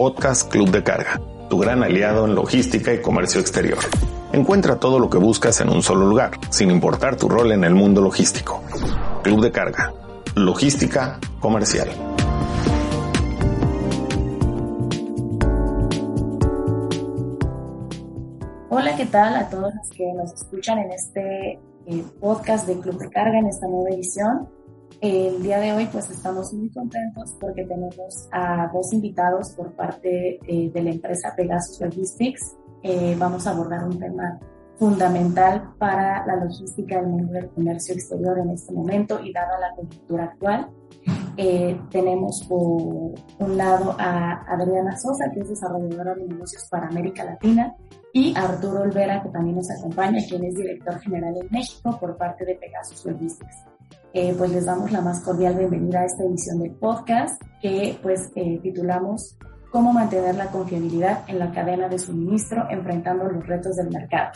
podcast Club de Carga, tu gran aliado en logística y comercio exterior. Encuentra todo lo que buscas en un solo lugar, sin importar tu rol en el mundo logístico. Club de Carga, logística comercial. Hola, ¿qué tal a todos los que nos escuchan en este eh, podcast de Club de Carga, en esta nueva edición? El día de hoy pues estamos muy contentos porque tenemos a dos invitados por parte eh, de la empresa Pegasus Logistics. Eh, vamos a abordar un tema fundamental para la logística del mundo del comercio exterior en este momento y dada la coyuntura actual. Eh, tenemos por un lado a Adriana Sosa, que es desarrolladora de negocios para América Latina, y Arturo Olvera, que también nos acompaña, quien es director general en México por parte de Pegasus Logistics. Eh, pues les damos la más cordial bienvenida a esta edición del podcast que pues eh, titulamos Cómo mantener la confiabilidad en la cadena de suministro enfrentando los retos del mercado.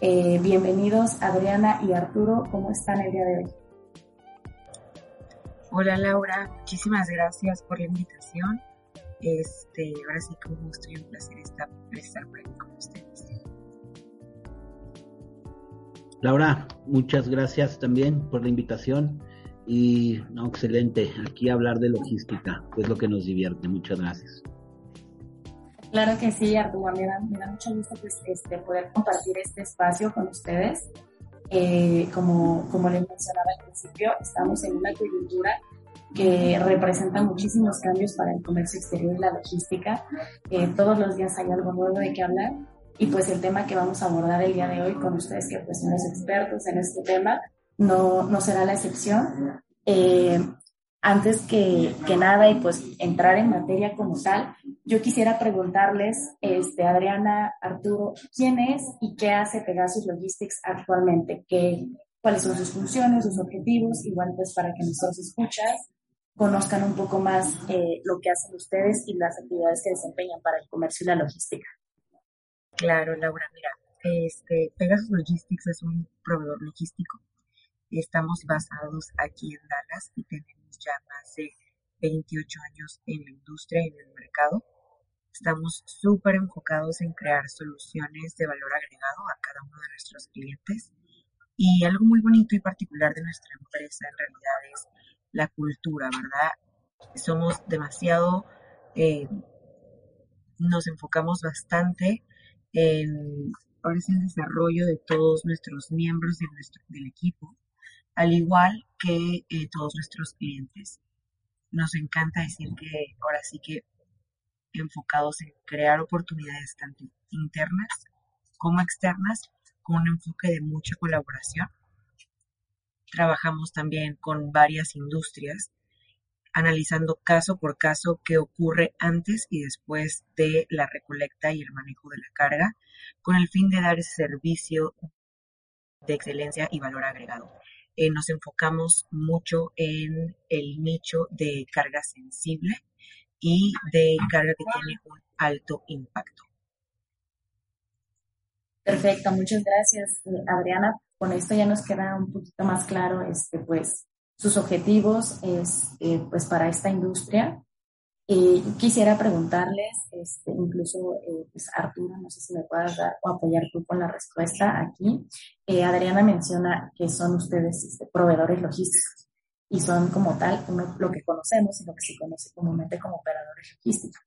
Eh, bienvenidos Adriana y Arturo, ¿cómo están el día de hoy? Hola Laura, muchísimas gracias por la invitación. Este, ahora sí que un gusto y un placer estar, estar por aquí con ustedes. Laura, muchas gracias también por la invitación y no, excelente, aquí hablar de logística, que es lo que nos divierte. Muchas gracias. Claro que sí, Arturo, me da, me da mucho gusto pues, este, poder compartir este espacio con ustedes. Eh, como, como les mencionaba al principio, estamos en una coyuntura que representa muchísimos cambios para el comercio exterior y la logística. Eh, todos los días hay algo nuevo de qué hablar y pues el tema que vamos a abordar el día de hoy con ustedes, que pues son los expertos en este tema, no, no será la excepción. Eh, antes que, que, nada y pues entrar en materia como tal, yo quisiera preguntarles, este, Adriana, Arturo, ¿quién es y qué hace Pegasus Logistics actualmente? ¿Qué, ¿Cuáles son sus funciones, sus objetivos? Igual pues para que nuestros escuchas conozcan un poco más eh, lo que hacen ustedes y las actividades que desempeñan para el comercio y la logística. Claro, Laura, mira, este, Pegasus Logistics es un proveedor logístico. Estamos basados aquí en Dallas y tenemos ya más de 28 años en la industria y en el mercado. Estamos súper enfocados en crear soluciones de valor agregado a cada uno de nuestros clientes. Y algo muy bonito y particular de nuestra empresa en realidad es la cultura, ¿verdad? Somos demasiado, eh, nos enfocamos bastante en ahora el desarrollo de todos nuestros miembros de nuestro, del equipo, al igual que eh, todos nuestros clientes. Nos encanta decir que ahora sí que enfocados en crear oportunidades tanto internas como externas con un enfoque de mucha colaboración. Trabajamos también con varias industrias analizando caso por caso qué ocurre antes y después de la recolecta y el manejo de la carga, con el fin de dar servicio de excelencia y valor agregado. Eh, nos enfocamos mucho en el nicho de carga sensible y de carga que tiene un alto impacto. Perfecto, muchas gracias, eh, Adriana. Con esto ya nos queda un poquito más claro, este, pues, sus objetivos es, eh, pues para esta industria. Y quisiera preguntarles, este, incluso eh, pues Arturo, no sé si me puedas dar o apoyar tú con la respuesta aquí. Eh, Adriana menciona que son ustedes este, proveedores logísticos y son como tal uno, lo que conocemos y lo que se conoce comúnmente como operadores logísticos.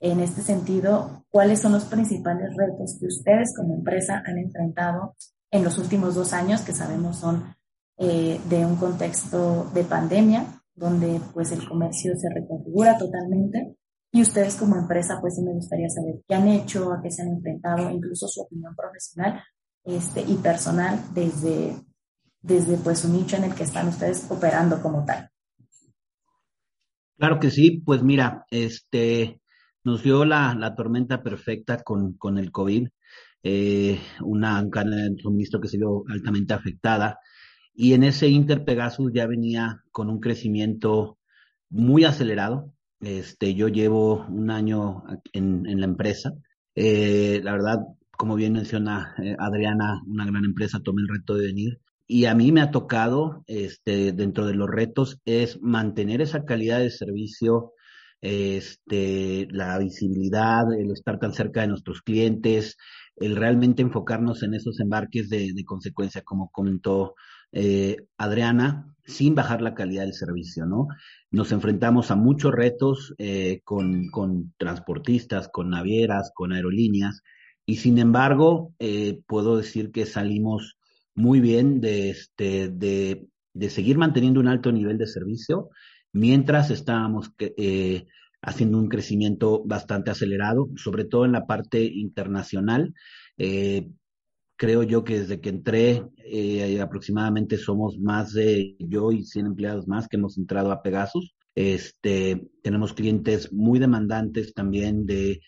En este sentido, ¿cuáles son los principales retos que ustedes como empresa han enfrentado en los últimos dos años, que sabemos son eh, de un contexto de pandemia, donde pues el comercio se reconfigura totalmente. Y ustedes como empresa, pues me gustaría saber qué han hecho, a qué se han enfrentado, incluso su opinión profesional este, y personal desde, desde pues un nicho en el que están ustedes operando como tal. Claro que sí, pues mira, este, nos dio la, la tormenta perfecta con, con el COVID, eh, una cadena de suministro que se vio altamente afectada. Y en ese Inter Pegasus ya venía con un crecimiento muy acelerado. Este, yo llevo un año en, la empresa. Eh, la verdad, como bien menciona eh, Adriana, una gran empresa, tomé el reto de venir. Y a mí me ha tocado, este, dentro de los retos, es mantener esa calidad de servicio este, la visibilidad, el estar tan cerca de nuestros clientes, el realmente enfocarnos en esos embarques de, consecuencia, como comentó eh, Adriana, sin bajar la calidad del servicio, ¿no? Nos enfrentamos a muchos retos eh, con, transportistas, con navieras, con aerolíneas, y sin embargo, eh, puedo decir que salimos muy bien de, este, de, de seguir manteniendo un alto nivel de servicio mientras estábamos haciendo un crecimiento bastante acelerado, sobre todo en la parte internacional. Eh, creo yo que desde que entré, eh, aproximadamente somos más de yo y 100 empleados más que hemos entrado a Pegasus. Este, tenemos clientes muy demandantes también de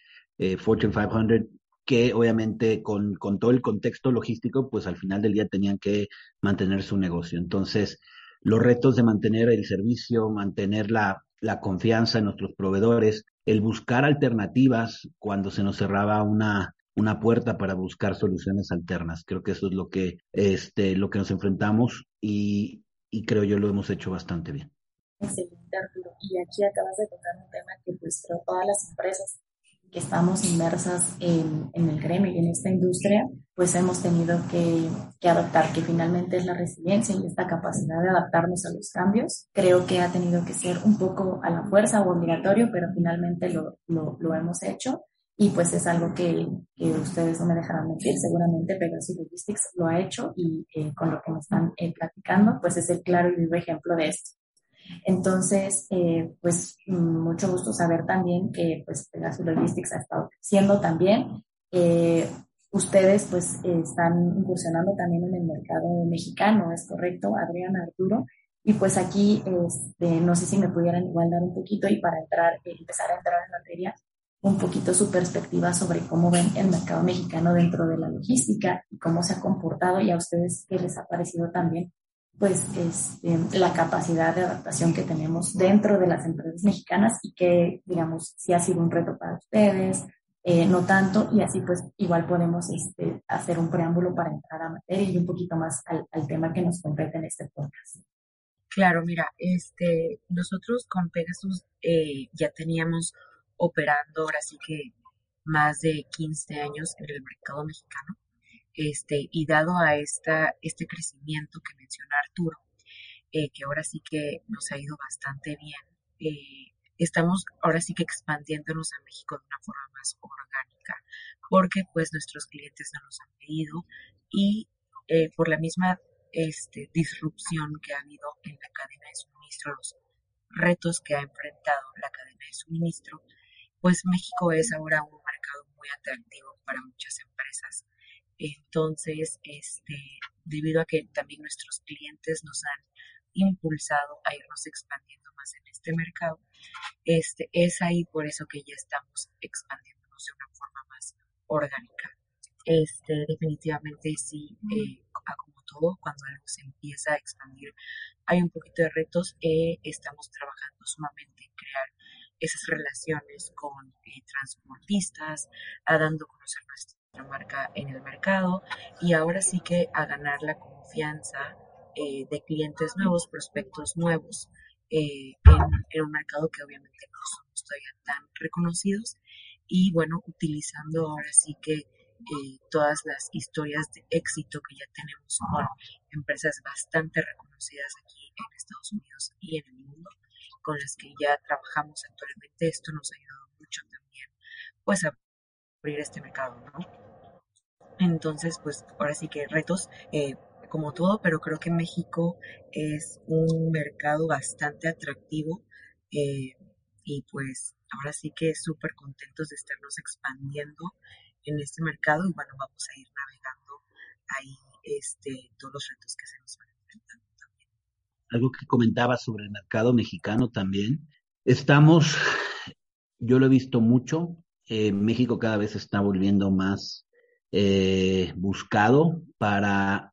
Fortune 500 que obviamente con, con todo el contexto logístico, pues al final del día tenían que mantener su negocio. Entonces, los retos de mantener el servicio, mantener la, la confianza en nuestros proveedores, el buscar alternativas cuando se nos cerraba una, una puerta para buscar soluciones alternas. Creo que eso es lo que, este, lo que nos enfrentamos y, y creo yo lo hemos hecho bastante bien. Excelente, Arturo. Y aquí acabas de tocar un tema que pues creo todas las empresas que estamos inmersas en, en, el gremio y en esta industria, pues hemos tenido que, que, adaptar, que finalmente es la resiliencia y esta capacidad de adaptarnos a los cambios. Creo que ha tenido que ser un poco a la fuerza o obligatorio, pero finalmente lo, lo, lo hemos hecho y pues es algo que, que, ustedes no me dejarán mentir, seguramente Pegasus Logistics lo ha hecho y eh, con lo que me están eh, platicando, pues es el claro y vivo ejemplo de esto. Entonces, eh, pues mucho gusto saber también que pues Pegasus Logistics ha estado siendo también. Eh, ustedes pues están incursionando también en el mercado mexicano, ¿es correcto, Adriana Arturo? Y pues aquí, este, no sé si me pudieran igual dar un poquito y para entrar, empezar a entrar en materia, un poquito su perspectiva sobre cómo ven el mercado mexicano dentro de la logística y cómo se ha comportado y a ustedes qué les ha parecido también pues este, la capacidad de adaptación que tenemos dentro de las empresas mexicanas y que, digamos, si ha sido un reto para ustedes, eh, no tanto, y así pues igual podemos este, hacer un preámbulo para entrar a materia y un poquito más al, tema que nos compete en este podcast. Claro, mira, este, nosotros con Pegasus eh, ya teníamos operando ahora sí que más de 15 años en el mercado mexicano este, y dado a esta, este crecimiento que menciona Arturo, eh, que ahora sí que nos ha ido bastante bien, eh, estamos ahora sí que expandiéndonos a México de una forma más orgánica, porque pues nuestros clientes no nos han pedido y eh, por la misma este, disrupción que ha habido en la cadena de suministro, los retos que ha enfrentado la cadena de suministro, pues México es ahora un mercado muy atractivo para muchas empresas. Entonces, este, debido a que también nuestros clientes nos han impulsado a irnos expandiendo más en este mercado, este, es ahí por eso que ya estamos expandiéndonos de una forma más orgánica. Este, definitivamente sí, eh, como todo, cuando algo se empieza a expandir, hay un poquito de retos. Eh, estamos trabajando sumamente en crear esas relaciones con eh, transportistas, a dando a conocer nuestro marca en el mercado y ahora sí que a ganar la confianza eh, de clientes nuevos, prospectos nuevos eh, en, un mercado que obviamente no somos todavía tan reconocidos. Y bueno, utilizando ahora sí que eh, todas las historias de éxito que ya tenemos con empresas bastante reconocidas aquí en Estados Unidos y en el mundo, con las que ya trabajamos actualmente, esto nos ha ayudado mucho también pues a abrir este mercado, ¿no? Entonces, pues ahora sí que retos eh, como todo, pero creo que México es un mercado bastante atractivo eh, y pues ahora sí que súper contentos de estarnos expandiendo en este mercado y bueno, vamos a ir navegando ahí este, todos los retos que se nos van. Algo que comentaba sobre el mercado mexicano también. Estamos, yo lo he visto mucho, eh, México cada vez está volviendo más eh, buscado para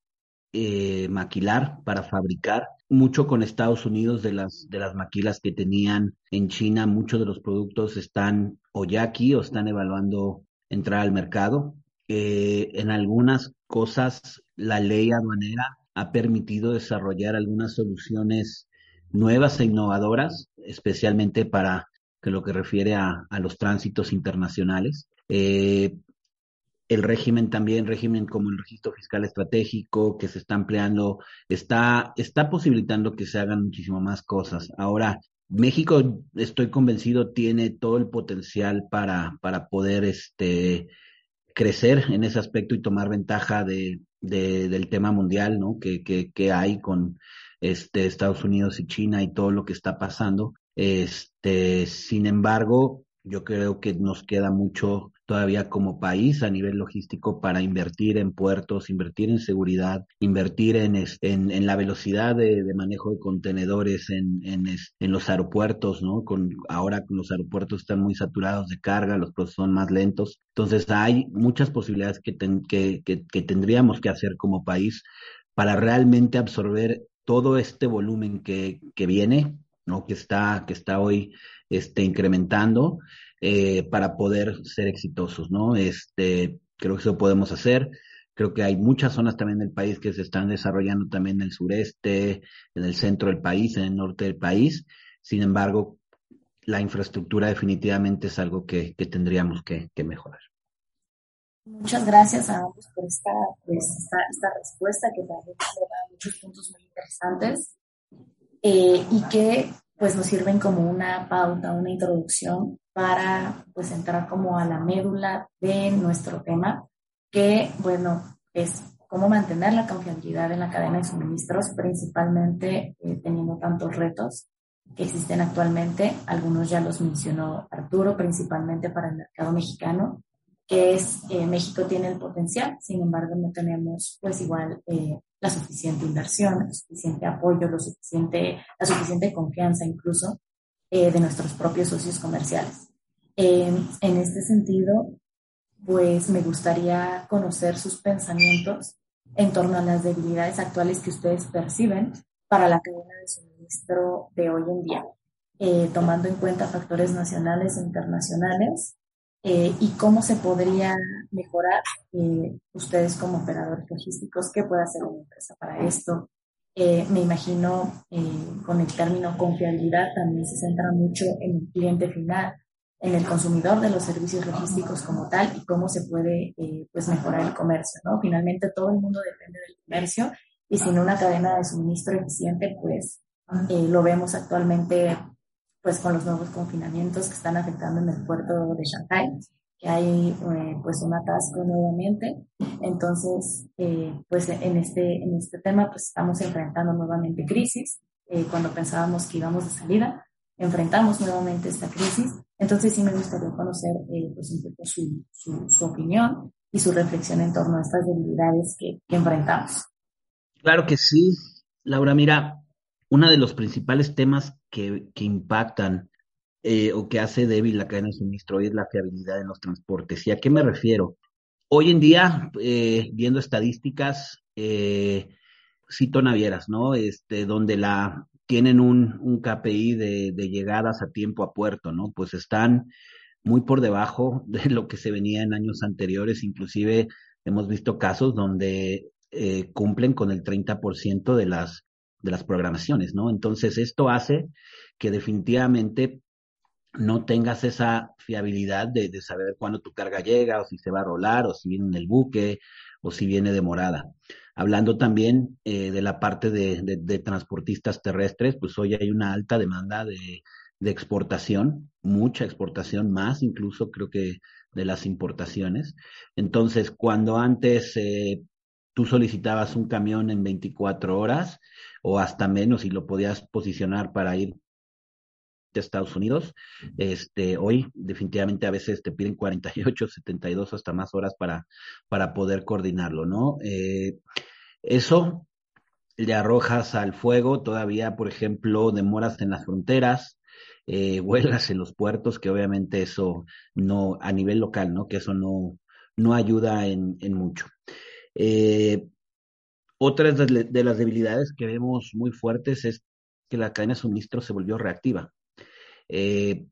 eh, maquilar, para fabricar, mucho con Estados Unidos de las, de las maquilas que tenían en China, muchos de los productos están o ya aquí o están evaluando entrar al mercado. En algunas cosas la ley aduanera ha permitido desarrollar algunas soluciones nuevas e innovadoras, especialmente para que lo que refiere a, los tránsitos internacionales. Eh, el régimen también, régimen como el registro fiscal estratégico que se está empleando, está, está posibilitando que se hagan muchísimo más cosas. Ahora, México, estoy convencido, tiene todo el potencial para, para poder este, crecer en ese aspecto y tomar ventaja de, del tema mundial, ¿no? Que, que, que hay con este, Estados Unidos y China y todo lo que está pasando. Este, sin embargo, yo creo que nos queda mucho todavía como país a nivel logístico para invertir en puertos, invertir en seguridad, invertir en, en, la velocidad de, manejo de contenedores en, en, los aeropuertos, ¿no? Con, ahora los aeropuertos están muy saturados de carga, los procesos son más lentos. Entonces hay muchas posibilidades que, que, que tendríamos que hacer como país para realmente absorber todo este volumen que, que viene, ¿no? Que está, que está hoy este, incrementando eh, para poder ser exitosos, ¿no? Este, creo que eso podemos hacer. Creo que hay muchas zonas también del país que se están desarrollando también en el sureste, en el centro del país, en el norte del país. Sin embargo, la infraestructura definitivamente es algo que, que tendríamos que, que, mejorar. Muchas gracias a ambos por esta, pues, esta, esta, respuesta que también da muchos puntos muy interesantes eh, y que pues nos sirven como una pauta, una introducción para pues entrar como a la médula de nuestro tema, que bueno, es cómo mantener la confiabilidad en la cadena de suministros, principalmente eh, teniendo tantos retos que existen actualmente. Algunos ya los mencionó Arturo, principalmente para el mercado mexicano, que es eh, México tiene el potencial, sin embargo no tenemos pues igual eh, la suficiente inversión, el suficiente apoyo, lo suficiente, la suficiente confianza incluso eh, de nuestros propios socios comerciales. en este sentido, pues me gustaría conocer sus pensamientos en torno a las debilidades actuales que ustedes perciben para la cadena de suministro de hoy en día, tomando en cuenta factores nacionales e internacionales eh, y cómo se podría mejorar eh, ustedes como operadores logísticos, qué puede hacer una empresa para esto. Eh, me imagino con el término confiabilidad también se centra mucho en el cliente final, en el consumidor de los servicios logísticos como tal y cómo se puede pues mejorar el comercio. ¿no? Finalmente todo el mundo depende del comercio y sin una cadena de suministro eficiente pues lo vemos actualmente pues con los nuevos confinamientos que están afectando en el puerto de Shanghai, que hay eh, pues un atasco nuevamente. Entonces, eh, pues en este, en este tema pues estamos enfrentando nuevamente crisis. Eh, cuando pensábamos que íbamos de salida, enfrentamos nuevamente esta crisis. Entonces sí me gustaría conocer pues un poco su, su, su, opinión y su reflexión en torno a estas debilidades que, que enfrentamos. Claro que sí, Laura. Mira, uno de los principales temas que, que impactan eh, o que hace débil la cadena de suministro hoy es la fiabilidad en los transportes. ¿Y a qué me refiero? Hoy en día, eh, viendo estadísticas, eh, cito navieras, ¿no? Este, donde la tienen un, un KPI de, de, llegadas a tiempo a puerto, ¿no? Pues están muy por debajo de lo que se venía en años anteriores, inclusive hemos visto casos donde eh, cumplen con el 30% de las de las programaciones, ¿no? Entonces, esto hace que definitivamente no tengas esa fiabilidad de, saber cuándo tu carga llega, o si se va a rolar, o si viene en el buque, o si viene demorada. Hablando también eh, de la parte de, transportistas terrestres, pues hoy hay una alta demanda de, de exportación, mucha exportación, más incluso creo que de las importaciones. Entonces, cuando antes eh, tú solicitabas un camión en 24 horas o hasta menos y lo podías posicionar para ir a Estados Unidos. Este, hoy definitivamente a veces te piden 48, 72 hasta más horas para, para poder coordinarlo, ¿no? Eh, eso le arrojas al fuego todavía, por ejemplo, demoras en las fronteras, eh, huelgas en los puertos, que obviamente eso no, a nivel local, ¿no? Que eso no, no ayuda en, mucho. Eh, otra de, las debilidades que vemos muy fuertes es que la cadena de suministro se volvió reactiva. Eh,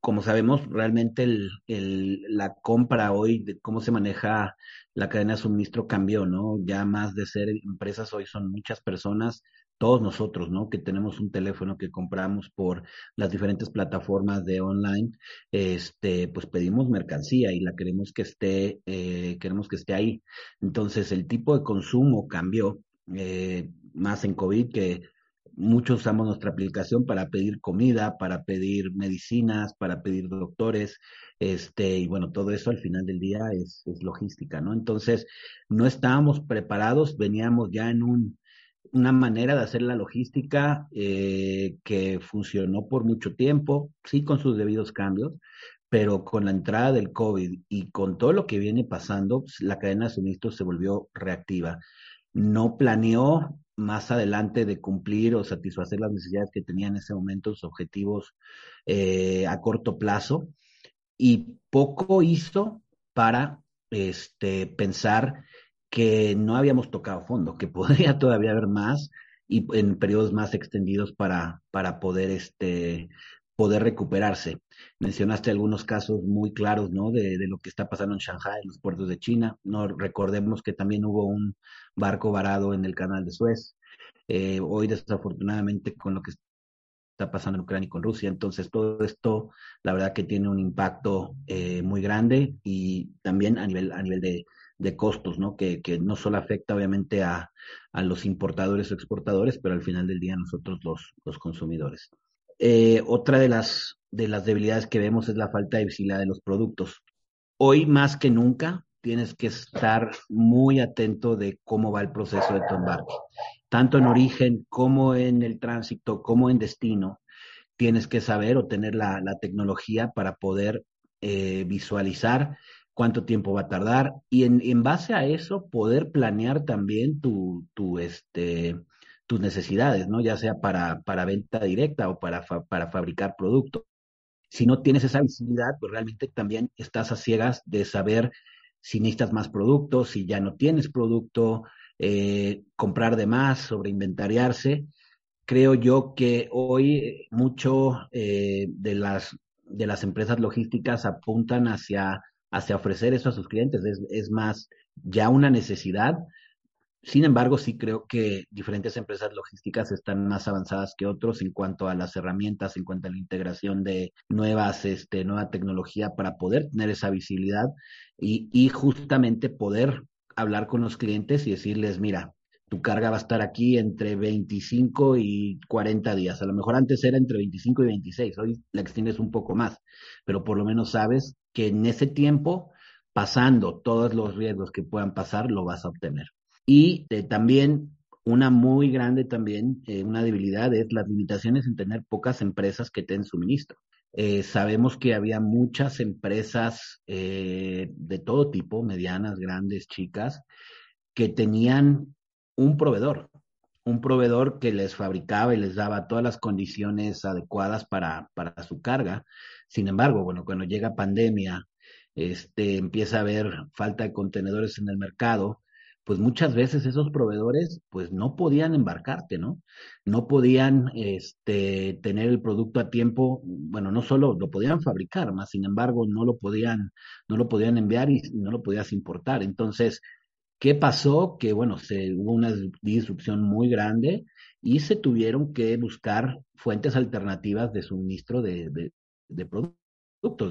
como sabemos, realmente la compra hoy, de cómo se maneja la cadena de suministro cambió, ¿no? Ya más de ser empresas hoy son muchas personas todos nosotros, ¿no? Que tenemos un teléfono que compramos por las diferentes plataformas de online, este, pues pedimos mercancía y la queremos que esté, eh, queremos que esté ahí. Entonces, el tipo de consumo cambió, eh, más en COVID que muchos usamos nuestra aplicación para pedir comida, para pedir medicinas, para pedir doctores, este, y bueno, todo eso al final del día es, logística, ¿no? Entonces, no estábamos preparados, veníamos ya en un, una manera de hacer la logística eh, que funcionó por mucho tiempo, sí con sus debidos cambios, pero con la entrada del COVID y con todo lo que viene pasando, pues, la cadena de suministros se volvió reactiva. No planeó más adelante de cumplir o satisfacer las necesidades que tenía en ese momento, sus objetivos eh, a corto plazo, y poco hizo para este, pensar que no habíamos tocado fondo, que podría todavía haber más y en periodos más extendidos para, para poder, este, poder recuperarse. Mencionaste algunos casos muy claros, ¿no? De, de, lo que está pasando en Shanghai, en los puertos de China. No recordemos que también hubo un barco varado en el canal de Suez. Eh, hoy, desafortunadamente, con lo que está pasando en Ucrania y con Rusia. Entonces, todo esto, la verdad que tiene un impacto eh, muy grande y también a nivel, a nivel de, de costos, ¿no? Que, que no solo afecta obviamente a, a, los importadores o exportadores, pero al final del día nosotros los, los consumidores. Eh, otra de las, de las debilidades que vemos es la falta de visibilidad de los productos. Hoy más que nunca tienes que estar muy atento de cómo va el proceso de tu embarque, tanto en origen como en el tránsito, como en destino. Tienes que saber o tener la, la tecnología para poder eh, visualizar cuánto tiempo va a tardar y en, en base a eso poder planear también tu, tu, este, tus necesidades, ¿no? Ya sea para, para venta directa o para, para fabricar productos. Si no tienes esa visibilidad, pues realmente también estás a ciegas de saber si necesitas más productos, si ya no tienes producto, eh, comprar de más, sobreinventariarse. Creo yo que hoy mucho eh, de, las, de las empresas logísticas apuntan hacia hacia ofrecer eso a sus clientes. Es, es más ya una necesidad. Sin embargo, sí creo que diferentes empresas logísticas están más avanzadas que otros en cuanto a las herramientas, en cuanto a la integración de nuevas, este, nueva tecnología para poder tener esa visibilidad y, y justamente poder hablar con los clientes y decirles, mira, tu carga va a estar aquí entre 25 y 40 días. A lo mejor antes era entre 25 y 26, hoy la extiendes un poco más, pero por lo menos sabes que en ese tiempo, pasando todos los riesgos que puedan pasar, lo vas a obtener. Y eh, también una muy grande también, eh, una debilidad es las limitaciones en tener pocas empresas que den suministro. Eh, sabemos que había muchas empresas eh, de todo tipo, medianas, grandes, chicas, que tenían un proveedor, un proveedor que les fabricaba y les daba todas las condiciones adecuadas para, para su carga. Sin embargo, bueno, cuando llega pandemia, este, empieza a haber falta de contenedores en el mercado, pues muchas veces esos proveedores pues no podían embarcarte, ¿no? No podían este, tener el producto a tiempo, bueno, no solo lo podían fabricar, más sin embargo no lo podían, no lo podían enviar y no lo podías importar. Entonces, ¿Qué pasó? Que bueno, se, hubo una disrupción muy grande y se tuvieron que buscar fuentes alternativas de suministro de, de, de productos,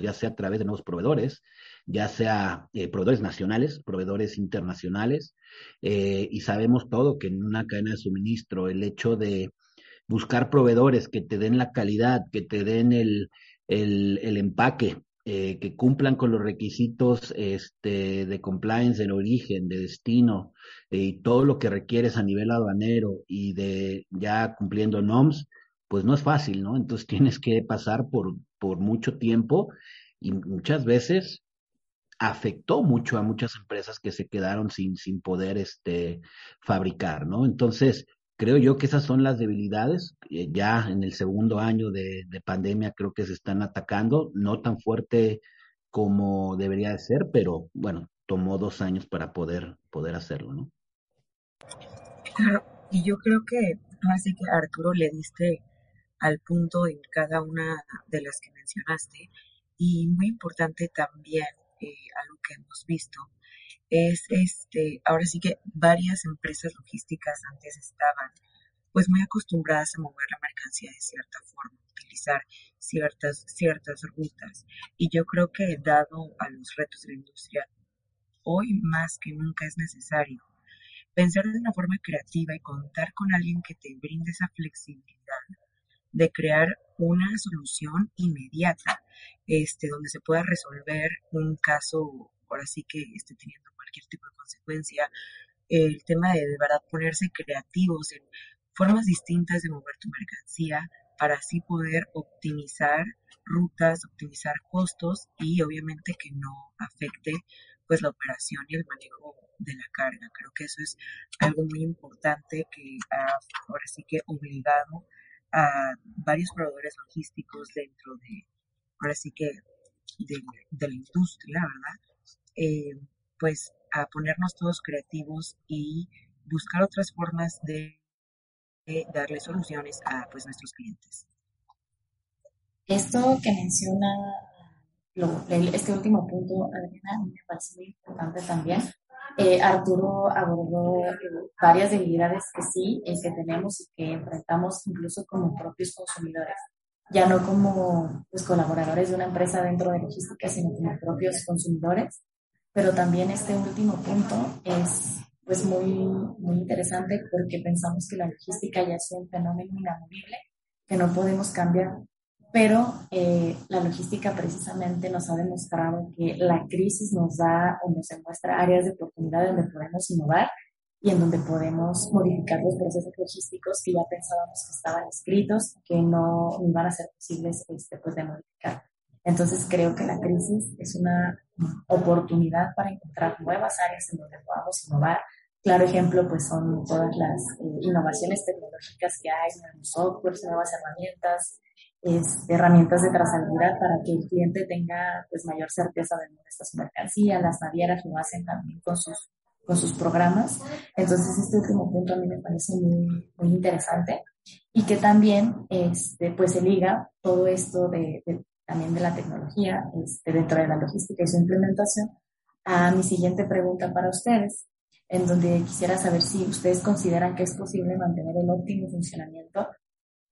ya sea a través de nuevos proveedores, ya sea eh, proveedores nacionales, proveedores internacionales, eh, y sabemos todo que en una cadena de suministro el hecho de buscar proveedores que te den la calidad, que te den el, el, empaque eh, que cumplan con los requisitos este, de compliance en origen, de destino y todo lo que requieres a nivel aduanero y de ya cumpliendo NOMS, pues no es fácil, ¿no? Entonces tienes que pasar por, por mucho tiempo y muchas veces afectó mucho a muchas empresas que se quedaron sin, sin poder este, fabricar, ¿no? Entonces, creo yo que esas son las debilidades. Eh, ya en el segundo año de, de, pandemia creo que se están atacando, no tan fuerte como debería de ser, pero bueno, tomó dos años para poder, poder hacerlo, ¿no? Claro, y yo creo que así que Arturo le diste al punto en cada una de las que mencionaste y muy importante también eh, algo que hemos visto es este, ahora sí que varias empresas logísticas antes estaban pues muy acostumbradas a mover la mercancía de cierta forma, utilizar ciertas, ciertas rutas. Y yo creo que dado a los retos de la industria, hoy más que nunca es necesario pensar de una forma creativa y contar con alguien que te brinde esa flexibilidad de crear una solución inmediata, este, donde se pueda resolver un caso, por así que esté teniendo cualquier tipo de consecuencia, el tema de de verdad ponerse creativos en formas distintas de mover tu mercancía para así poder optimizar rutas, optimizar costos y obviamente que no afecte pues la operación y el manejo de la carga. Creo que eso es algo muy importante que ha ahora sí que obligado a varios proveedores logísticos dentro de, ahora sí que de, la industria, ¿verdad? Eh, pues a ponernos todos creativos y buscar otras formas de darle soluciones a pues, nuestros clientes. Esto que menciona este último punto, Adriana, me parece muy importante también. Eh, Arturo abordó eh, varias debilidades que sí, eh, que tenemos y que enfrentamos incluso como propios consumidores, ya no como pues, colaboradores de una empresa dentro de logística, sino como propios consumidores. Pero también este último punto es pues muy, muy interesante porque pensamos que la logística ya es un fenómeno inamovible que no podemos cambiar, pero eh, la logística precisamente nos ha demostrado que la crisis nos da o nos demuestra áreas de oportunidad donde podemos innovar y en donde podemos modificar los procesos logísticos que ya pensábamos que estaban escritos, que no iban a ser posibles este, pues, de modificar. Entonces creo que la crisis es una oportunidad para encontrar nuevas áreas en donde podamos innovar. Claro ejemplo, pues son todas las eh, innovaciones tecnológicas que hay, nuevos softwares, nuevas herramientas, este, herramientas de trazabilidad para que el cliente tenga pues mayor certeza de dónde está su mercancía. Las navieras lo hacen también con sus, con sus programas. Entonces este último punto a mí me parece muy, muy interesante y que también este, pues se liga todo esto de, también de la tecnología este, dentro de la logística y su implementación, a mi siguiente pregunta para ustedes, en donde quisiera saber si ustedes consideran que es posible mantener el óptimo funcionamiento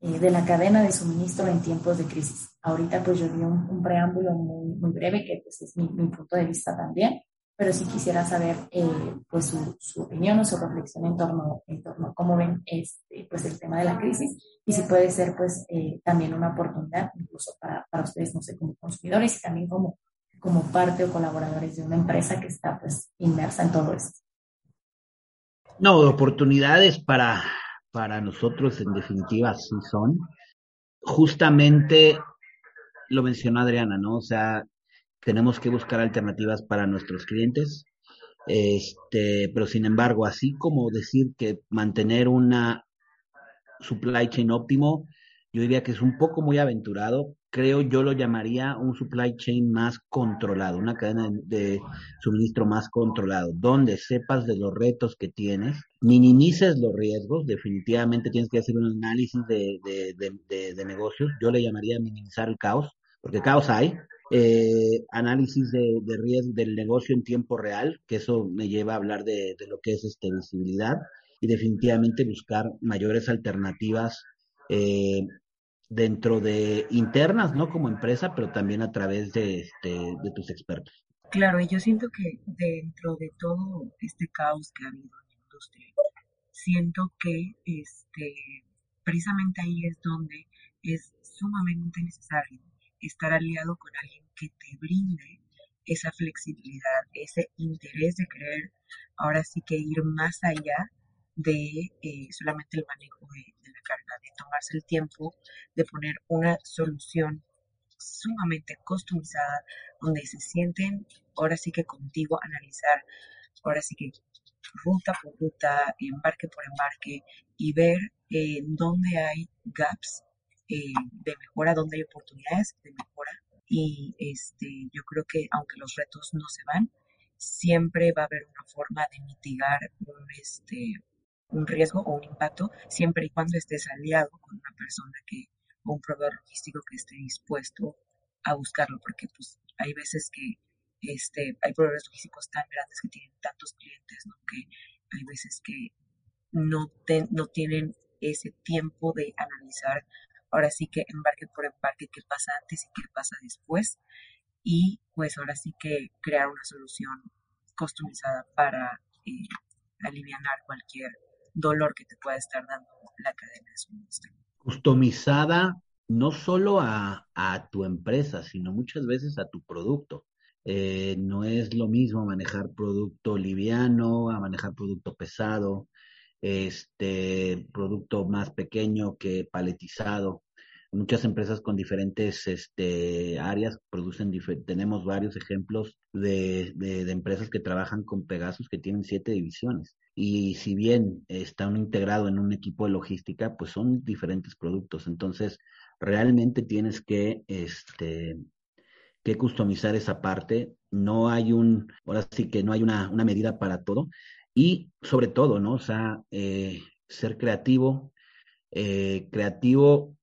de la cadena de suministro en tiempos de crisis. Ahorita pues yo di un, preámbulo muy, muy, breve, que pues es mi, mi, punto de vista también, pero sí quisiera saber eh, pues su, su, opinión o su reflexión en torno, en torno a cómo ven este, pues el tema de la crisis y si puede ser pues eh, también una oportunidad incluso para, para ustedes, no sé, como consumidores y también como, como parte o colaboradores de una empresa que está pues inmersa en todo esto. No, oportunidades para, para nosotros en definitiva sí son. Justamente lo mencionó Adriana, ¿no? O sea, tenemos que buscar alternativas para nuestros clientes. Este, pero sin embargo, así como decir que mantener una supply chain óptimo, yo diría que es un poco muy aventurado. Creo yo lo llamaría un supply chain más controlado, una cadena de suministro más controlado, donde sepas de los retos que tienes, minimices los riesgos, definitivamente tienes que hacer un análisis de, de, de negocios. Yo le llamaría minimizar el caos, porque caos hay, eh, análisis de, de, riesgo del negocio en tiempo real, que eso me lleva a hablar de, de lo que es este, visibilidad y definitivamente buscar mayores alternativas eh, dentro de internas, no como empresa, pero también a través de, este, de tus expertos. Claro, y yo siento que dentro de todo este caos que ha habido en la industria, siento que este, precisamente ahí es donde es sumamente necesario estar aliado con alguien que te brinde esa flexibilidad, ese interés de querer ahora sí que ir más allá de eh, solamente el manejo de, la carga, de tomarse el tiempo de poner una solución sumamente customizada donde se sienten ahora sí que contigo analizar, ahora sí que ruta por ruta, embarque por embarque y ver eh, dónde hay gaps eh, de mejora, donde hay oportunidades de mejora. Y este, yo creo que aunque los retos no se van, siempre va a haber una forma de mitigar un, este, un riesgo o un impacto, siempre y cuando estés aliado con una persona que, o un proveedor logístico que esté dispuesto a buscarlo, porque pues hay veces que este, hay proveedores logísticos tan grandes que tienen tantos clientes, ¿no? que hay veces que no, no tienen ese tiempo de analizar ahora sí que embarque por embarque qué pasa antes y qué pasa después y pues ahora sí que crear una solución customizada para eh, aliviar cualquier dolor que te pueda estar dando la cadena de suministro. Customizada no solo a, a tu empresa, sino muchas veces a tu producto. Eh, no es lo mismo manejar producto liviano a manejar producto pesado, este producto más pequeño que paletizado. Muchas empresas con diferentes este, áreas producen, tenemos varios ejemplos de, de, empresas que trabajan con Pegasus que tienen siete divisiones. Y si bien están integrados en un equipo de logística, pues son diferentes productos. Entonces, realmente tienes que este, que customizar esa parte. No hay un, ahora sí que no hay una, una medida para todo. Y sobre todo, ¿no? O sea, eh, ser creativo, eh, creativo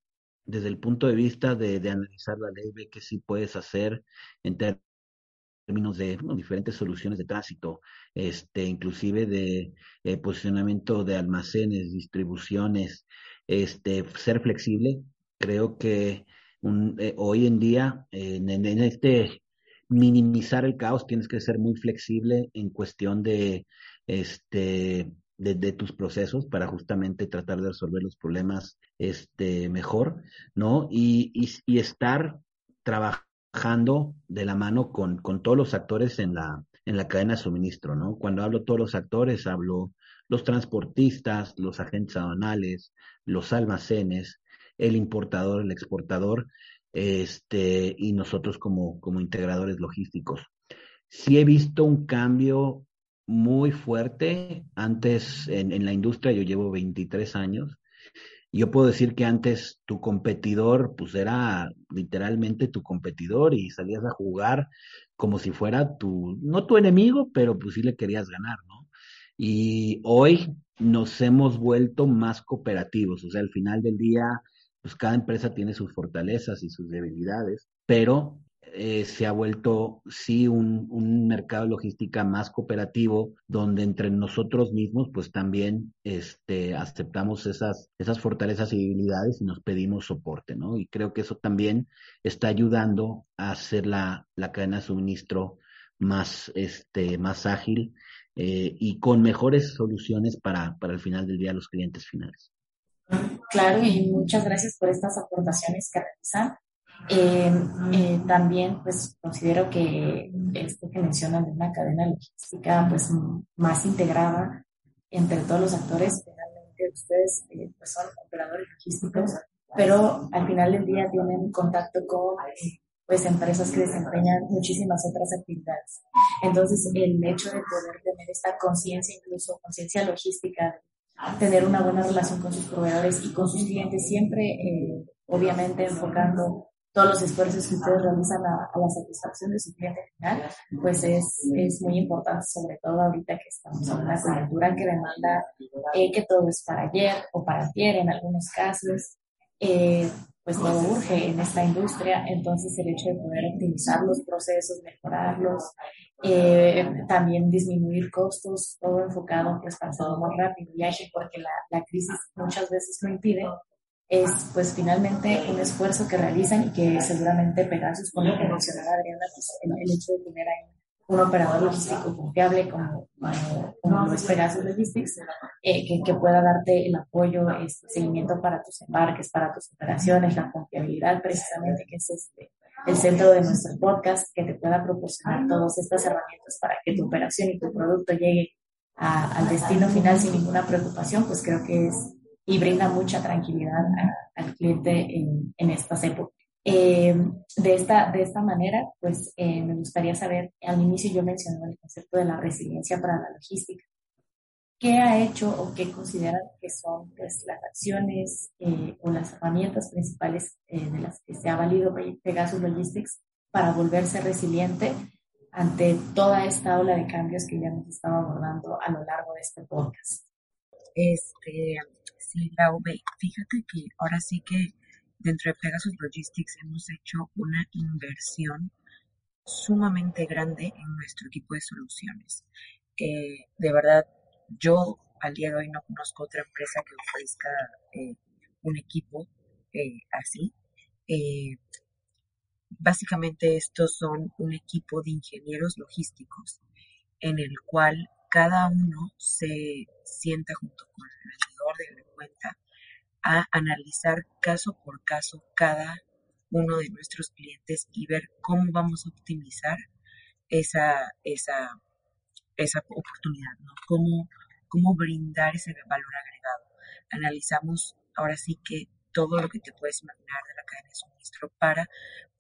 desde el punto de vista de, de, analizar la ley, ve que sí puedes hacer en términos de bueno, diferentes soluciones de tránsito, este, inclusive de eh, posicionamiento de almacenes, distribuciones, este, ser flexible. Creo que un, eh, hoy en día, eh, en, en, este minimizar el caos, tienes que ser muy flexible en cuestión de, este, de, tus procesos para justamente tratar de resolver los problemas este, mejor, ¿no? Y, y, y estar trabajando de la mano con, con todos los actores en la, en la cadena de suministro, ¿no? Cuando hablo todos los actores, hablo los transportistas, los agentes aduanales, los almacenes, el importador, el exportador, este, y nosotros como, como integradores logísticos. Sí he visto un cambio muy fuerte. Antes en, en la industria, yo llevo 23 años, yo puedo decir que antes tu competidor, pues era literalmente tu competidor y salías a jugar como si fuera tu, no tu enemigo, pero pues sí le querías ganar, ¿no? Y hoy nos hemos vuelto más cooperativos, o sea, al final del día pues cada empresa tiene sus fortalezas y sus debilidades, pero eh, se ha vuelto sí un, un, mercado de logística más cooperativo, donde entre nosotros mismos pues también este, aceptamos esas, esas fortalezas y debilidades y nos pedimos soporte, ¿no? Y creo que eso también está ayudando a hacer la, la cadena de suministro más, este, más ágil eh, y con mejores soluciones para, para el final del día los clientes finales. Claro, y muchas gracias por estas aportaciones que realizan. Eh, eh, también, pues, considero que esto que mencionan de una cadena logística, pues, más integrada entre todos los actores, finalmente ustedes, eh, pues, son operadores logísticos, pero al final del día tienen contacto con, pues, empresas que desempeñan muchísimas otras actividades. Entonces, el hecho de poder tener esta conciencia, incluso conciencia logística tener una buena relación con sus proveedores y con sus clientes, siempre, eh, obviamente, enfocando todos los esfuerzos que ustedes realizan a, la satisfacción de su cliente final, pues es, es muy importante, sobre todo ahorita que estamos en una coyuntura que demanda eh, que todo es para ayer o para ayer en algunos casos. Eh, pues todo urge en esta industria, entonces el hecho de poder optimizar los procesos, mejorarlos, eh, también disminuir costos, todo enfocado pues para hacerlo más rápido y ágil, porque la, la crisis muchas veces lo impide, es pues finalmente un esfuerzo que realizan y que seguramente Pegasus, como que mencionaba Adriana, pues, el, el hecho de tener ahí un operador logístico confiable como, como, es Pegasus Logistics, eh, que, que, pueda darte el apoyo, este, seguimiento para tus embarques, para tus operaciones, la confiabilidad precisamente, que es este, el centro de nuestro podcast, que te pueda proporcionar todas estas herramientas para que tu operación y tu producto llegue al destino final sin ninguna preocupación, pues creo que es y brinda mucha tranquilidad a, al cliente en, en estas épocas. Eh, de, esta, de esta manera, pues eh, me gustaría saber, al inicio yo mencioné el concepto de la resiliencia para la logística. ¿Qué ha hecho o qué consideran que son pues, las acciones eh, o las herramientas principales eh, de las que se ha valido Pegasus Logistics para volverse resiliente ante toda esta ola de cambios que ya hemos estado abordando a lo largo de este podcast? Este, sí, Lau, fíjate que ahora sí que Dentro de Pegasus Logistics hemos hecho una inversión sumamente grande en nuestro equipo de soluciones. Eh, de verdad, yo al día de hoy no conozco otra empresa que ofrezca eh, un equipo eh, así. básicamente estos son un equipo de ingenieros logísticos en el cual cada uno se sienta junto con el vendedor de la a analizar caso por caso cada uno de nuestros clientes y ver cómo vamos a optimizar esa, esa, esa oportunidad. Cómo, cómo brindar ese valor agregado. Analizamos ahora sí que todo lo que te puedes imaginar de la cadena de suministro para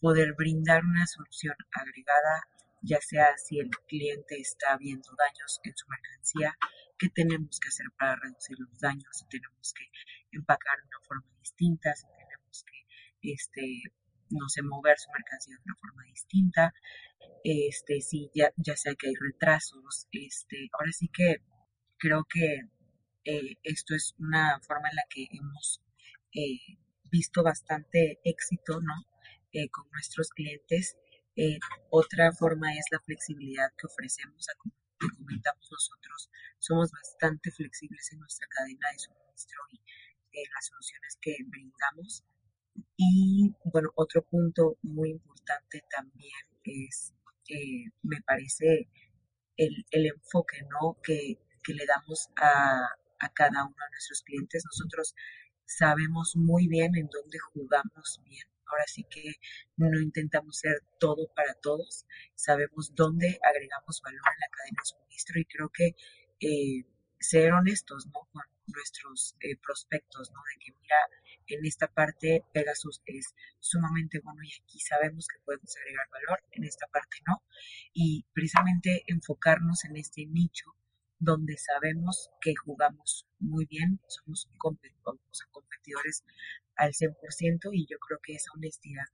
poder brindar una solución agregada, ya sea si el cliente está viendo daños en su mercancía, qué tenemos que hacer para reducir los daños, si tenemos que empacar de una forma distinta, si tenemos que, este, no mover su mercancía de una forma distinta, este, si ya, ya sea que hay retrasos, este, ahora sí que creo que eh, esto es una forma en la que hemos eh, visto bastante éxito, ¿no? Eh, con nuestros clientes. otra forma es la flexibilidad que ofrecemos que comentamos nosotros, somos bastante flexibles en nuestra cadena de suministro y en las soluciones que brindamos. Y bueno, otro punto muy importante también es, eh, me parece, el, el enfoque ¿no? que, que le damos a, a cada uno de nuestros clientes. Nosotros sabemos muy bien en dónde jugamos bien Ahora sí que no intentamos ser todo para todos, sabemos dónde agregamos valor en la cadena de suministro y creo que eh, ser honestos ¿no? con nuestros eh, prospectos, ¿no? de que mira, en esta parte Pegasus es sumamente bueno y aquí sabemos que podemos agregar valor, en esta parte no, y precisamente enfocarnos en este nicho donde sabemos que jugamos muy bien, somos competidores al 100% y yo creo que esa honestidad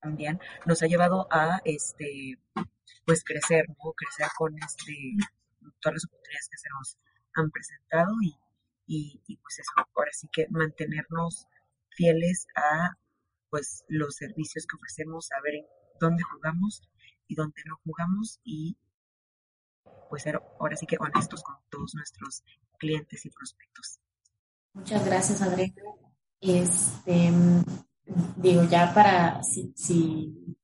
también nos ha llevado a este pues crecer, ¿no? Crecer con este todas las oportunidades que se nos han presentado y, y, pues eso, ahora sí que mantenernos fieles a pues los servicios que ofrecemos, saber en dónde jugamos y dónde no jugamos y pues ser ahora sí que honestos con todos nuestros clientes y prospectos. Muchas gracias, Adriana. Este, digo, ya para, si, si,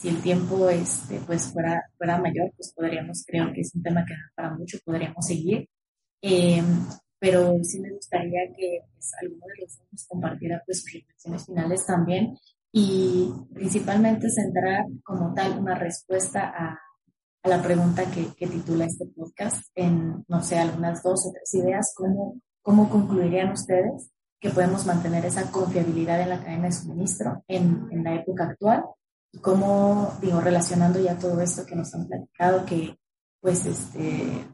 si el tiempo este, pues fuera, fuera mayor, pues podríamos, creo que es un tema que para mucho, podríamos seguir. Eh, pero sí me gustaría que pues, alguno de los dos compartiera pues, sus reflexiones finales también y principalmente centrar como tal una respuesta a, a la pregunta que, que, titula este podcast en, no sé, algunas dos o tres ideas, ¿cómo, cómo concluirían ustedes que podemos mantener esa confiabilidad en la cadena de suministro en, en la época actual cómo, digo, relacionando ya todo esto que nos han platicado, que pues este,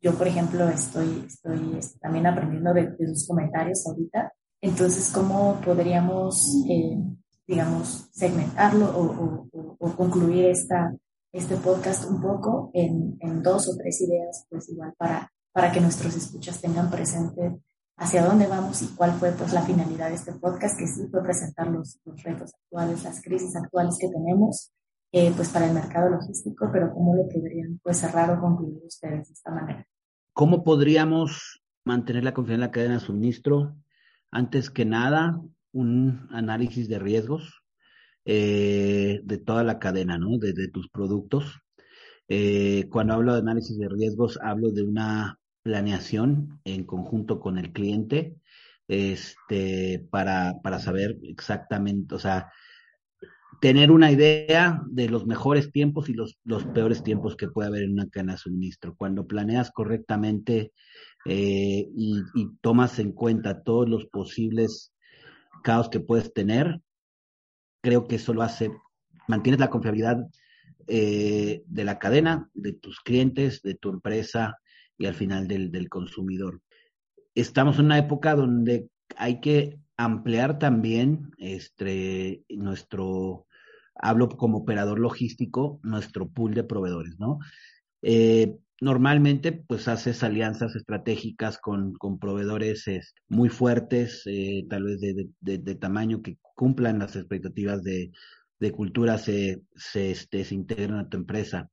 yo por ejemplo estoy, estoy este, también aprendiendo de, sus comentarios ahorita, entonces cómo podríamos, eh, digamos, segmentarlo o, o, o, concluir esta, este podcast un poco en, en dos o tres ideas, pues igual para, para que nuestros escuchas tengan presente hacia dónde vamos y cuál fue pues la finalidad de este podcast, que sí fue presentar los, retos actuales, las crisis actuales que tenemos eh, pues para el mercado logístico, pero cómo lo podrían pues cerrar o concluir ustedes de esta manera. ¿Cómo podríamos mantener la confianza en la cadena de suministro? Antes que nada, un análisis de riesgos eh, de toda la cadena, ¿no? De, tus productos. Eh, cuando hablo de análisis de riesgos, hablo de una planeación en conjunto con el cliente este, para, para saber exactamente, o sea, tener una idea de los mejores tiempos y los, los peores tiempos que puede haber en una cadena de suministro. Cuando planeas correctamente eh, y, tomas en cuenta todos los posibles caos que puedes tener, creo que eso lo hace, mantienes la confiabilidad eh, de la cadena, de tus clientes, de tu empresa, y al final del, del consumidor. Estamos en una época donde hay que ampliar también este, nuestro, hablo como operador logístico, nuestro pool de proveedores, ¿no? Eh, normalmente, pues haces alianzas estratégicas con, con proveedores muy fuertes, eh, tal vez de, de, tamaño que cumplan las expectativas de, de cultura, se, se, este, se integran a tu empresa.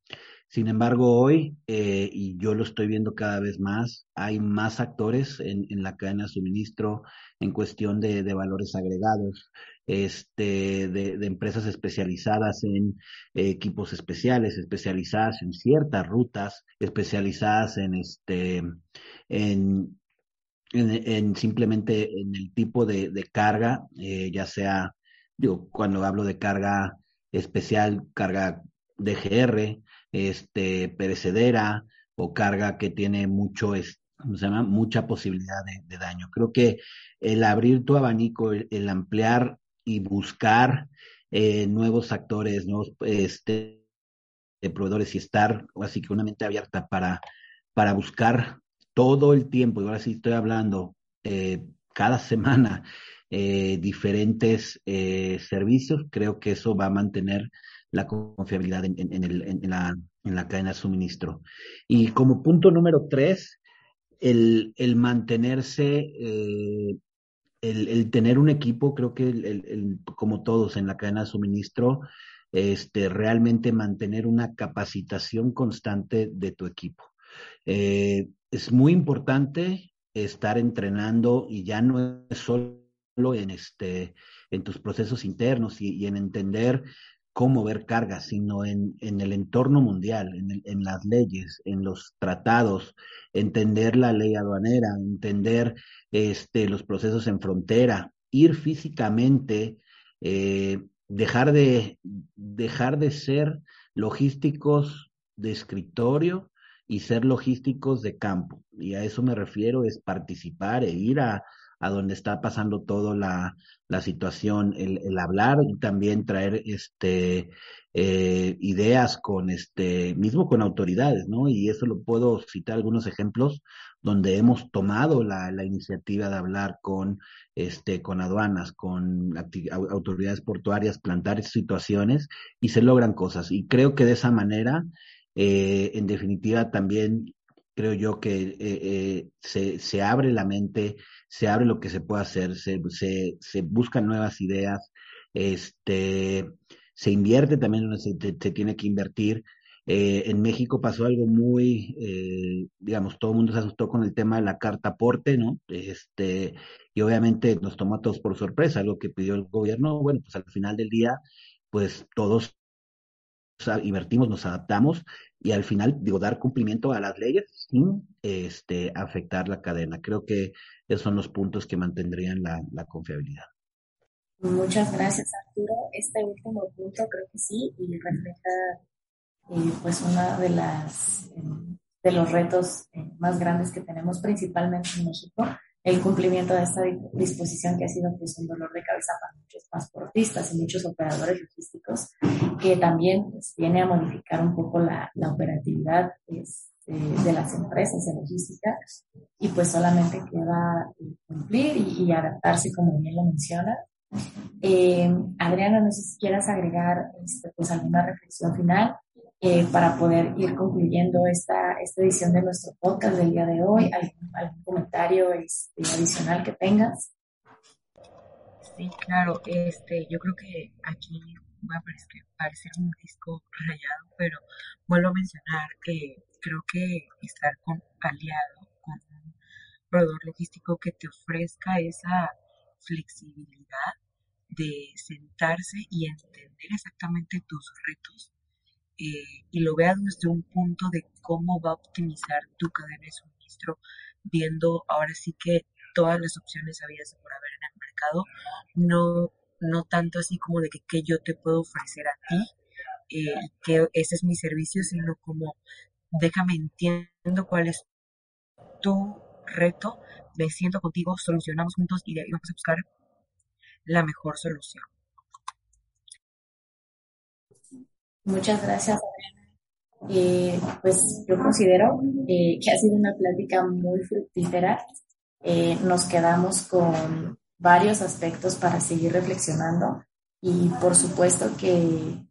Sin embargo, hoy, eh, y yo lo estoy viendo cada vez más, hay más actores en, la cadena de suministro en cuestión de, valores agregados, este, de, empresas especializadas en equipos especiales, especializadas en ciertas rutas, especializadas en este, en, en, simplemente en el tipo de, carga, eh, ya sea, digo, cuando hablo de carga especial, carga DGR, este, perecedera o carga que tiene mucho, ¿cómo se llama? mucha posibilidad de, daño. Creo que el abrir tu abanico, el, ampliar y buscar eh, nuevos actores, nuevos este, proveedores y estar así que una mente abierta para, para buscar todo el tiempo, y ahora sí estoy hablando eh, cada semana, eh, diferentes servicios, creo que eso va a mantener la confiabilidad en, la, cadena de suministro. Y como punto número tres, el, mantenerse, eh, el, tener un equipo, creo que como todos en la cadena de suministro, este, realmente mantener una capacitación constante de tu equipo. Eh, es muy importante estar entrenando y ya no es solo en este en tus procesos internos y en entender cómo ver cargas, sino en, el entorno mundial, en, en, las leyes, en los tratados, entender la ley aduanera, entender este, los procesos en frontera, ir físicamente, eh, dejar, de, dejar de ser logísticos de escritorio y ser logísticos de campo. Y a eso me refiero, es participar e ir a, a donde está pasando toda la, la situación, el, hablar y también traer este eh, ideas con este, mismo con autoridades, ¿no? Y eso lo puedo citar algunos ejemplos donde hemos tomado la, la iniciativa de hablar con este, con aduanas, con autoridades portuarias, plantar situaciones y se logran cosas. Y creo que de esa manera, eh, en definitiva, también creo yo que eh, eh, se, se, abre la mente, se abre lo que se puede hacer, se, se, se buscan nuevas ideas, este, se invierte también donde se, tiene que invertir. Eh, en México pasó algo muy, digamos, todo el mundo se asustó con el tema de la carta aporte, ¿no? Este, y obviamente nos tomó a todos por sorpresa, algo que pidió el gobierno. Bueno, pues al final del día, pues todos invertimos, nos adaptamos y al final, digo, dar cumplimiento a las leyes sin este, afectar la cadena. Creo que esos son los puntos que mantendrían la, confiabilidad. Muchas gracias, Arturo. Este último punto creo que sí y refleja eh, pues una de las eh, de los retos eh, más grandes que tenemos principalmente en México, el cumplimiento de esta disposición que ha sido pues, un dolor de cabeza para muchos transportistas y muchos operadores logísticos, que también pues, viene a modificar un poco la, la operatividad este, de las empresas de logística y pues solamente queda cumplir y, adaptarse como bien lo menciona. Eh, Adriana, no sé si quieras agregar este, pues alguna reflexión final eh, para poder ir concluyendo esta, esta edición de nuestro podcast del día de hoy. ¿Algún, comentario este, adicional que tengas? Sí, claro. Este, yo creo que aquí va a parecer, un disco rayado, pero vuelvo a mencionar que creo que estar con aliado, con un proveedor logístico que te ofrezca esa flexibilidad de sentarse y entender exactamente tus retos eh, y lo veas desde un punto de cómo va a optimizar tu cadena de suministro, viendo ahora sí que todas las opciones habidas por haber en el mercado, no, no tanto así como de que, que yo te puedo ofrecer a ti, eh, que ese es mi servicio, sino como déjame entiendo cuál es tu reto, me siento contigo, solucionamos juntos y vamos a buscar la mejor solución. Muchas gracias, eh, pues yo considero eh, que ha sido una plática muy fructífera. Eh, nos quedamos con varios aspectos para seguir reflexionando y por supuesto que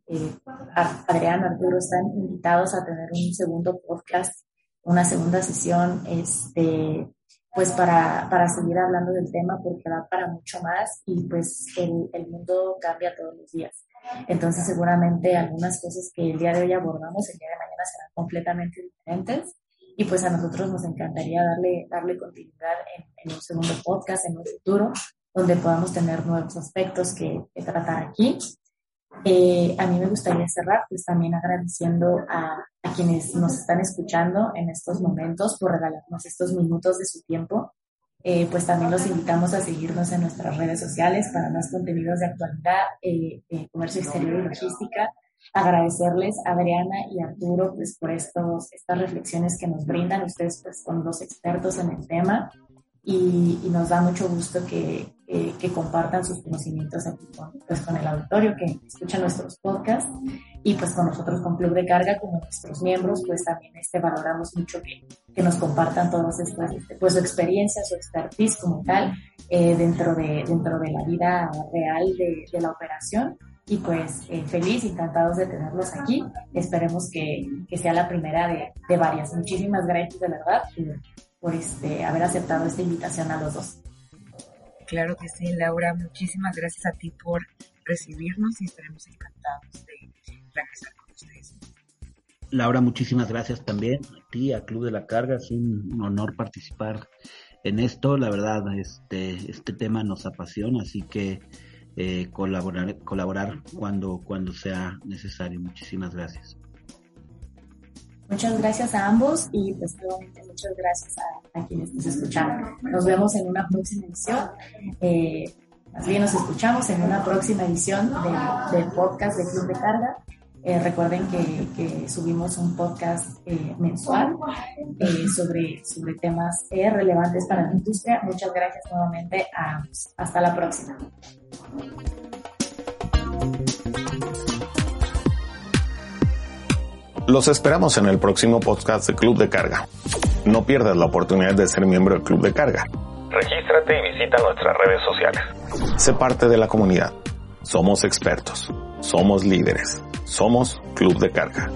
Adrián, Arturo están invitados a tener un segundo podcast, una segunda sesión, este, pues para, para seguir hablando del tema porque da para mucho más y pues el mundo cambia todos los días. Entonces, seguramente algunas cosas que el día de hoy abordamos, el día de mañana serán completamente diferentes y pues a nosotros nos encantaría darle, darle continuidad en, un segundo podcast en un futuro donde podamos tener nuevos aspectos que, tratar aquí. Eh, a mí me gustaría cerrar pues también agradeciendo a, a, quienes nos están escuchando en estos momentos por regalarnos estos minutos de su tiempo. Eh, pues también los invitamos a seguirnos en nuestras redes sociales para más contenidos de actualidad, eh, comercio exterior y logística agradecerles a Adriana y Arturo pues por estos, estas reflexiones que nos brindan. Ustedes pues son los expertos en el tema y nos da mucho gusto que, que compartan sus conocimientos aquí con, pues, con el auditorio que escucha nuestros podcasts y pues con nosotros con Club de Carga como nuestros miembros pues también este valoramos mucho que, que nos compartan todas estas este, pues su experiencia, su expertise como tal eh, dentro, de, dentro de la vida real de, de la operación y pues eh, feliz, encantados de tenerlos aquí. Esperemos que, que sea la primera de, de, varias. Muchísimas gracias de verdad por, este, haber aceptado esta invitación a los dos. Claro que sí, Laura. Muchísimas gracias a ti por recibirnos y estaremos encantados de regresar con ustedes. Laura, muchísimas gracias también a ti, a Club de la Carga. Es un honor participar en esto. La verdad, este, este tema nos apasiona, así que eh, colaborar, colaborar cuando, cuando sea necesario. Muchísimas gracias. Muchas gracias a ambos y pues nuevamente muchas gracias a, quienes nos escucharon. Nos vemos en una próxima edición. Eh, más bien nos escuchamos en una próxima edición del podcast de Club de Carga. Eh, recuerden que, subimos un podcast eh, mensual eh, sobre, sobre temas relevantes para la industria. Muchas gracias nuevamente a Hasta la próxima. Los esperamos en el próximo podcast de Club de Carga. No pierdas la oportunidad de ser miembro del Club de Carga. Regístrate y visita nuestras redes sociales. Sé parte de la comunidad. Somos expertos. Somos líderes. Somos Club de Carga.